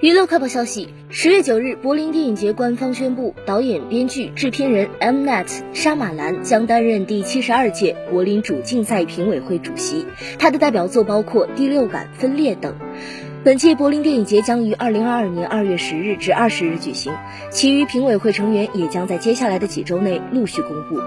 娱乐快报消息：十月九日，柏林电影节官方宣布，导演、编剧、制片人 M. Net 沙马兰将担任第七十二届柏林主竞赛评委会主席。他的代表作包括《第六感》《分裂》等。本届柏林电影节将于二零二二年二月十日至二十日举行，其余评委会成员也将在接下来的几周内陆续公布。